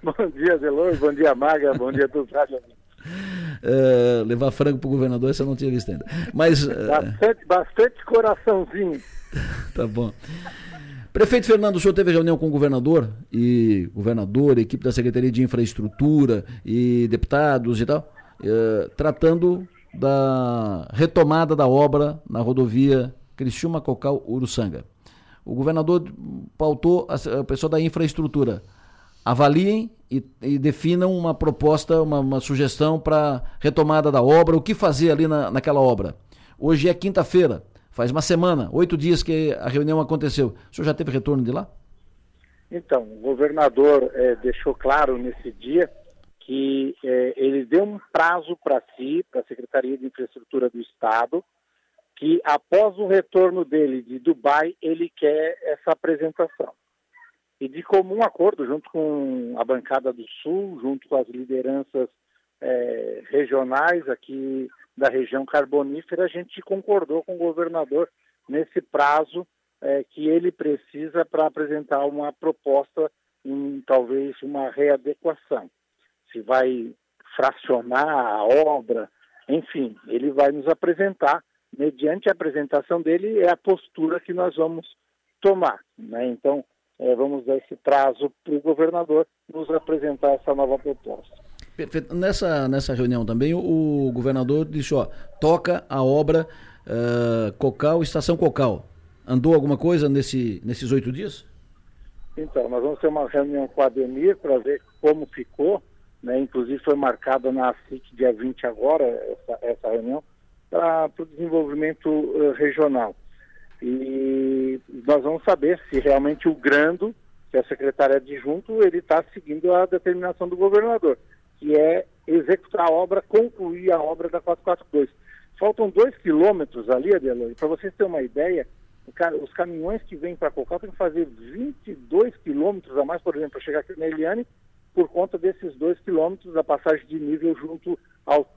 Bom dia, Delor, bom dia, Maga, bom dia a todos. Uh, levar frango para o governador, essa eu não tinha visto ainda. Mas, uh... bastante, bastante coraçãozinho. tá bom. Prefeito Fernando, o senhor teve reunião com o governador e governador, equipe da Secretaria de Infraestrutura e deputados e tal, uh, tratando da retomada da obra na rodovia Criciúma Cocal Uruçanga. O governador pautou a, a pessoa da infraestrutura avaliem e, e definam uma proposta, uma, uma sugestão para retomada da obra, o que fazer ali na, naquela obra. Hoje é quinta-feira, faz uma semana, oito dias que a reunião aconteceu. O senhor já teve retorno de lá? Então, o governador é, deixou claro nesse dia que é, ele deu um prazo para si, para a Secretaria de Infraestrutura do Estado, que após o retorno dele de Dubai, ele quer essa apresentação e de comum acordo, junto com a bancada do Sul, junto com as lideranças é, regionais aqui da região carbonífera, a gente concordou com o governador nesse prazo é, que ele precisa para apresentar uma proposta em talvez uma readequação. Se vai fracionar a obra, enfim, ele vai nos apresentar. Mediante a apresentação dele, é a postura que nós vamos tomar. Né? Então, vamos dar esse prazo para o governador nos apresentar essa nova proposta. Perfeito. Nessa, nessa reunião também, o, governador disse, ó, toca a obra uh, Cocal, Estação Cocal. Andou alguma coisa nesse, nesses oito dias? Então, nós vamos ter uma reunião com a Ademir para ver como ficou, né? inclusive foi marcada na SIC dia 20 agora, essa, essa reunião, para o desenvolvimento uh, regional. E nós vamos saber se realmente o Grando, que é a secretária adjunto, ele está seguindo a determinação do governador, que é executar a obra, concluir a obra da 442. Faltam dois quilômetros ali, Adelor, para vocês terem uma ideia, os caminhões que vêm para Cocal têm que fazer 22 quilômetros a mais, por exemplo, para chegar aqui na Eliane, por conta desses dois quilômetros da passagem de nível junto ao,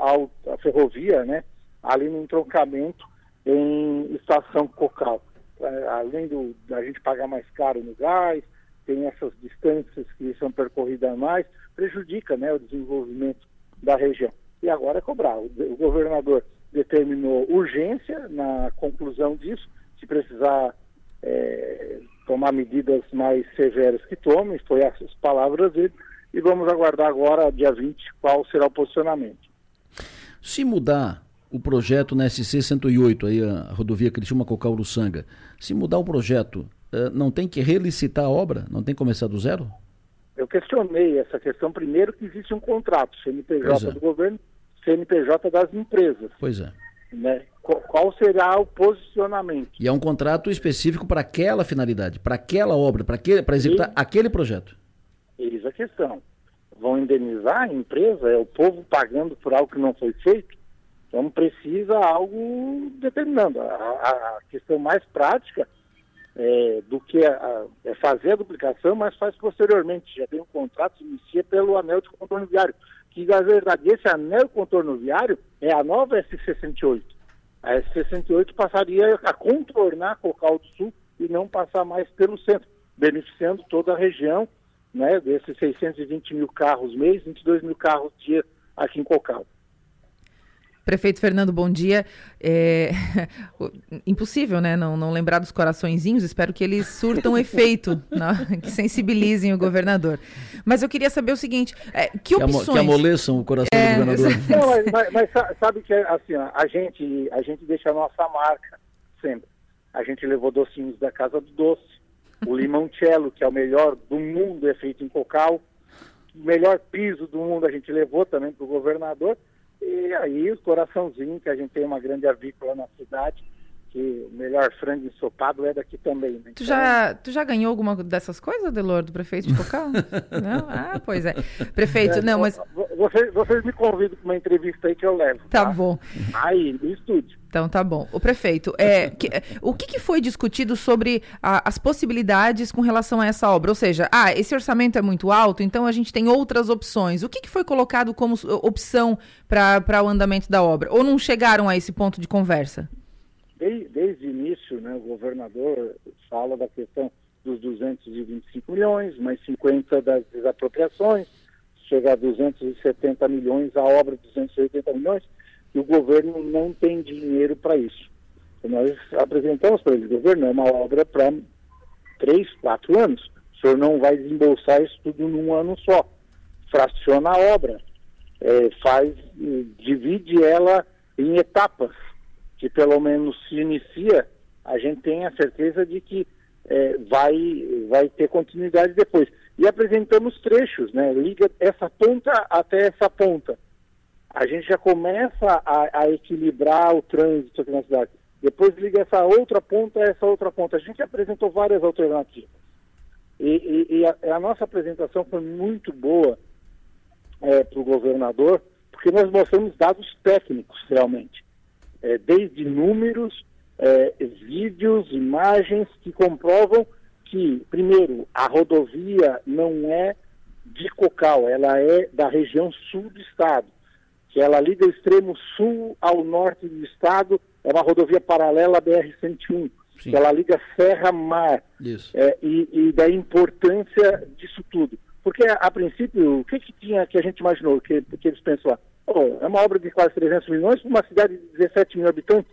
ao, à ferrovia, né? ali no entroncamento em estação cocal. É, além do, da gente pagar mais caro no gás, tem essas distâncias que são percorridas mais, prejudica né, o desenvolvimento da região. E agora é cobrar. O, o governador determinou urgência na conclusão disso, se precisar é, tomar medidas mais severas que tome, foi essas palavras dele, e vamos aguardar agora, dia 20, qual será o posicionamento. Se mudar o projeto na SC 108, aí a rodovia Criciúma Cocal Uruçanga, se mudar o projeto, uh, não tem que relicitar a obra? Não tem que começar do zero? Eu questionei essa questão primeiro que existe um contrato, CNPJ é. do governo, CNPJ das empresas. Pois é. Né? Qual será o posicionamento? E é um contrato específico para aquela finalidade, para aquela obra, para executar e, aquele projeto. Eis a questão. Vão indenizar a empresa? É o povo pagando por algo que não foi feito? Então precisa algo determinando. A, a questão mais prática é, do que a, é fazer a duplicação, mas faz posteriormente. Já tem um contrato que inicia pelo anel de contorno viário. Que na verdade esse anel de contorno viário é a nova S68. A S68 passaria a contornar Cocal do Sul e não passar mais pelo centro, beneficiando toda a região, né, desses 620 mil carros mês, 22 mil carros dia aqui em Cocal. Prefeito Fernando, bom dia. É... Impossível, né? Não, não lembrar dos coraçõezinhos. Espero que eles surtam efeito, né? que sensibilizem o governador. Mas eu queria saber o seguinte: é, que opções. Que amoleçam o coração é, do governador. Não, mas, mas, sabe que assim, a gente, a gente deixa a nossa marca sempre. A gente levou docinhos da Casa do Doce. O limoncello, que é o melhor do mundo, é feito em cocal. O melhor piso do mundo a gente levou também para o governador. E aí o coraçãozinho, que a gente tem uma grande avícola na cidade, que o melhor frango ensopado é daqui também. Né? Tu, já, tu já ganhou alguma dessas coisas, Delor, do prefeito de Cocal? não? Ah, pois é. Prefeito, é, não, mas... Vocês, vocês me convidam para uma entrevista aí que eu levo. Tá, tá? bom. Aí, no estúdio. Então tá bom. O prefeito, é, que, o que, que, foi discutido sobre a, as possibilidades com relação a essa obra? Ou seja, ah, esse orçamento é muito alto, então a gente tem outras opções. O que, que foi colocado como opção para o andamento da obra? Ou não chegaram a esse ponto de conversa? Desde, desde o início, né, o governador fala da questão dos 225 milhões, mais 50 das desapropriações, chega a 270 milhões, a obra de 280 milhões, e o governo não tem dinheiro para isso. Então, nós apresentamos para ele, governo, é uma obra para três, quatro anos. O senhor não vai desembolsar isso tudo num ano só. Fraciona a obra, é, faz, divide ela em etapas, que pelo menos se inicia, a gente tem a certeza de que é, vai, vai ter continuidade depois. E apresentamos trechos, né? Liga essa ponta até essa ponta. A gente já começa a, a equilibrar o trânsito aqui na cidade. Depois liga essa outra ponta a essa outra ponta. A gente apresentou várias alternativas. E, e, e a, a, nossa apresentação foi muito boa é, para o governador, porque nós mostramos dados técnicos realmente, é, desde números, é, vídeos, imagens que comprovam que, primeiro, a rodovia não é de Cocal, ela é da região sul do estado, que ela liga o extremo sul ao norte do estado, é uma rodovia paralela à BR-101, que ela liga Serra-Mar, é, e, e, da importância disso tudo. Porque, a, a princípio, o que, que tinha que a gente imaginou, que, que eles pensam Oh, é uma obra de quase 300 milhões para uma cidade de 17 mil habitantes.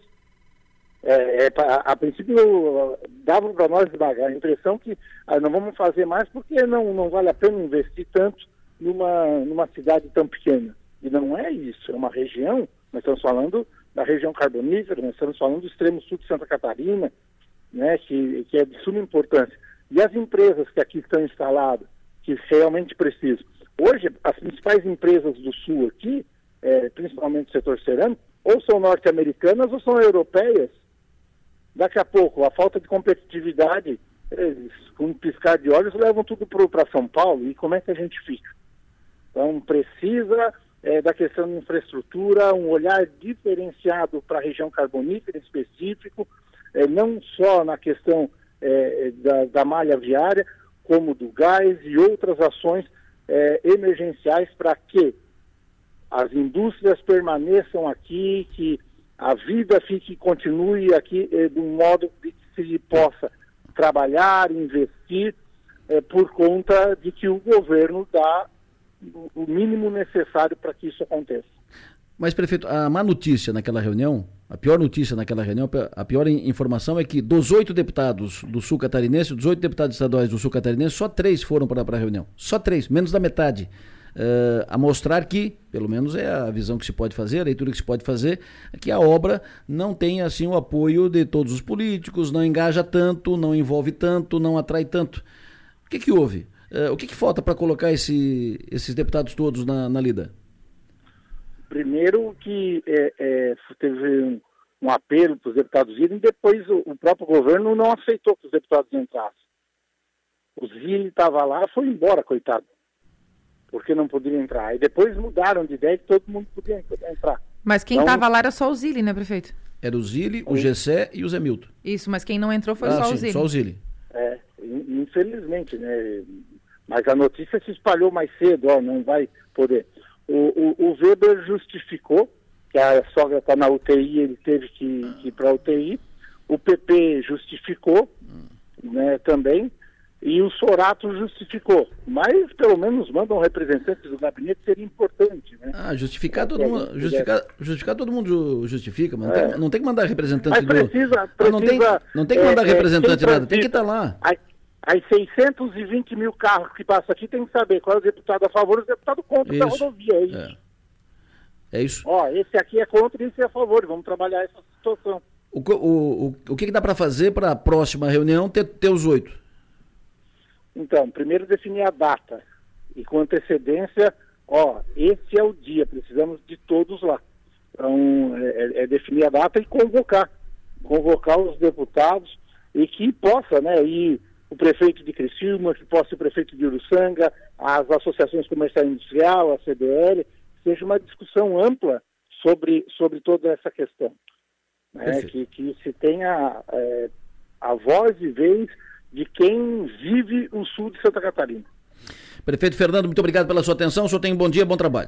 É, é, a, a, princípio dava para nós a impressão que ah, não vamos fazer mais porque não, não vale a pena investir tanto numa, numa cidade tão pequena. E não é isso, é uma região, nós estamos falando da região carbonífera, nós estamos falando do extremo sul de Santa Catarina, né, que, que é de suma importância. E as empresas que aqui estão instaladas, que realmente precisam. Hoje, as principais empresas do sul aqui, é, principalmente o setor cerâmico, ou são norte-americanas ou são europeias, Daqui a pouco, a falta de competitividade, eles, com um piscar de olhos, levam tudo para São Paulo. E como é que a gente fica? Então, precisa é, da questão de infraestrutura, um olhar diferenciado para a região carbonífera em específico, é, não só na questão é, da, da, malha viária, como do gás e outras ações é, emergenciais para que as indústrias permaneçam aqui, que a vida fique continue aqui eh, de um modo que se possa trabalhar, investir, eh, por conta de que o governo dá o mínimo necessário para que isso aconteça. Mas, prefeito, a má notícia naquela reunião, a pior notícia naquela reunião, a pior informação é que dos oito deputados do Sul Catarinense, dos oito deputados estaduais do Sul Catarinense, só três foram para a reunião. Só três, menos da metade uh, a mostrar que, pelo menos é a visão que se pode fazer, a leitura que se pode fazer, é que a obra não tem assim o apoio de todos os políticos, não engaja tanto, não envolve tanto, não atrai tanto. O que, que houve? Uh, o que, que falta para colocar esse, esses deputados todos na, na lida? Primeiro que é, é, teve um, um apelo para os deputados irem, depois o, o, próprio governo não aceitou que os deputados entrassem. O Zilli estava lá, foi embora, coitado porque não podia entrar. E depois mudaram de ideia que todo mundo podia entrar. Mas quem estava então, lá era só o Zili, né, prefeito? Era o Zili, o Gessé e o Zé Milton. Isso, mas quem não entrou foi ah, só, sim, o Zili. só o Zili. É, infelizmente, né? Mas a notícia se espalhou mais cedo, ó, não vai poder. O, o, o Weber justificou que a sogra está na UTI, ele teve que, que ir para a UTI. O PP justificou, hum. né, também. E o Sorato justificou. Mas pelo menos mandam representantes do gabinete seria importante, né? Ah, justificar todo mundo. Justificar, justificar todo mundo justifica, mas é. não, tem, não, tem, que mandar representante mas precisa, do. Precisa, ah, não, tem, não tem que mandar é, é representante é, nada, tem que estar tá lá. As 620 mil carros que passam aqui tem que saber qual é o deputado a favor e o deputado contra isso. da rodovia. É isso. É. é isso. Ó, esse aqui é contra e esse é a favor. Vamos trabalhar essa situação. O, o, o, o que, que dá para fazer para a próxima reunião ter, ter os oito? Então, primeiro definir a data e com antecedência, ó, esse é o dia, precisamos de todos lá. Então, é, é, é definir a data e convocar, convocar os deputados e que possa, né, ir o prefeito de Criciúma, que possa o prefeito de Uruçanga, as associações comercial e industrial, a CDL, seja uma discussão ampla sobre, sobre toda essa questão. Né, que, que se tenha é, a voz e vez de quem vive o sul de Santa Catarina. Prefeito Fernando, muito obrigado pela sua atenção. O senhor tem um bom dia, bom trabalho.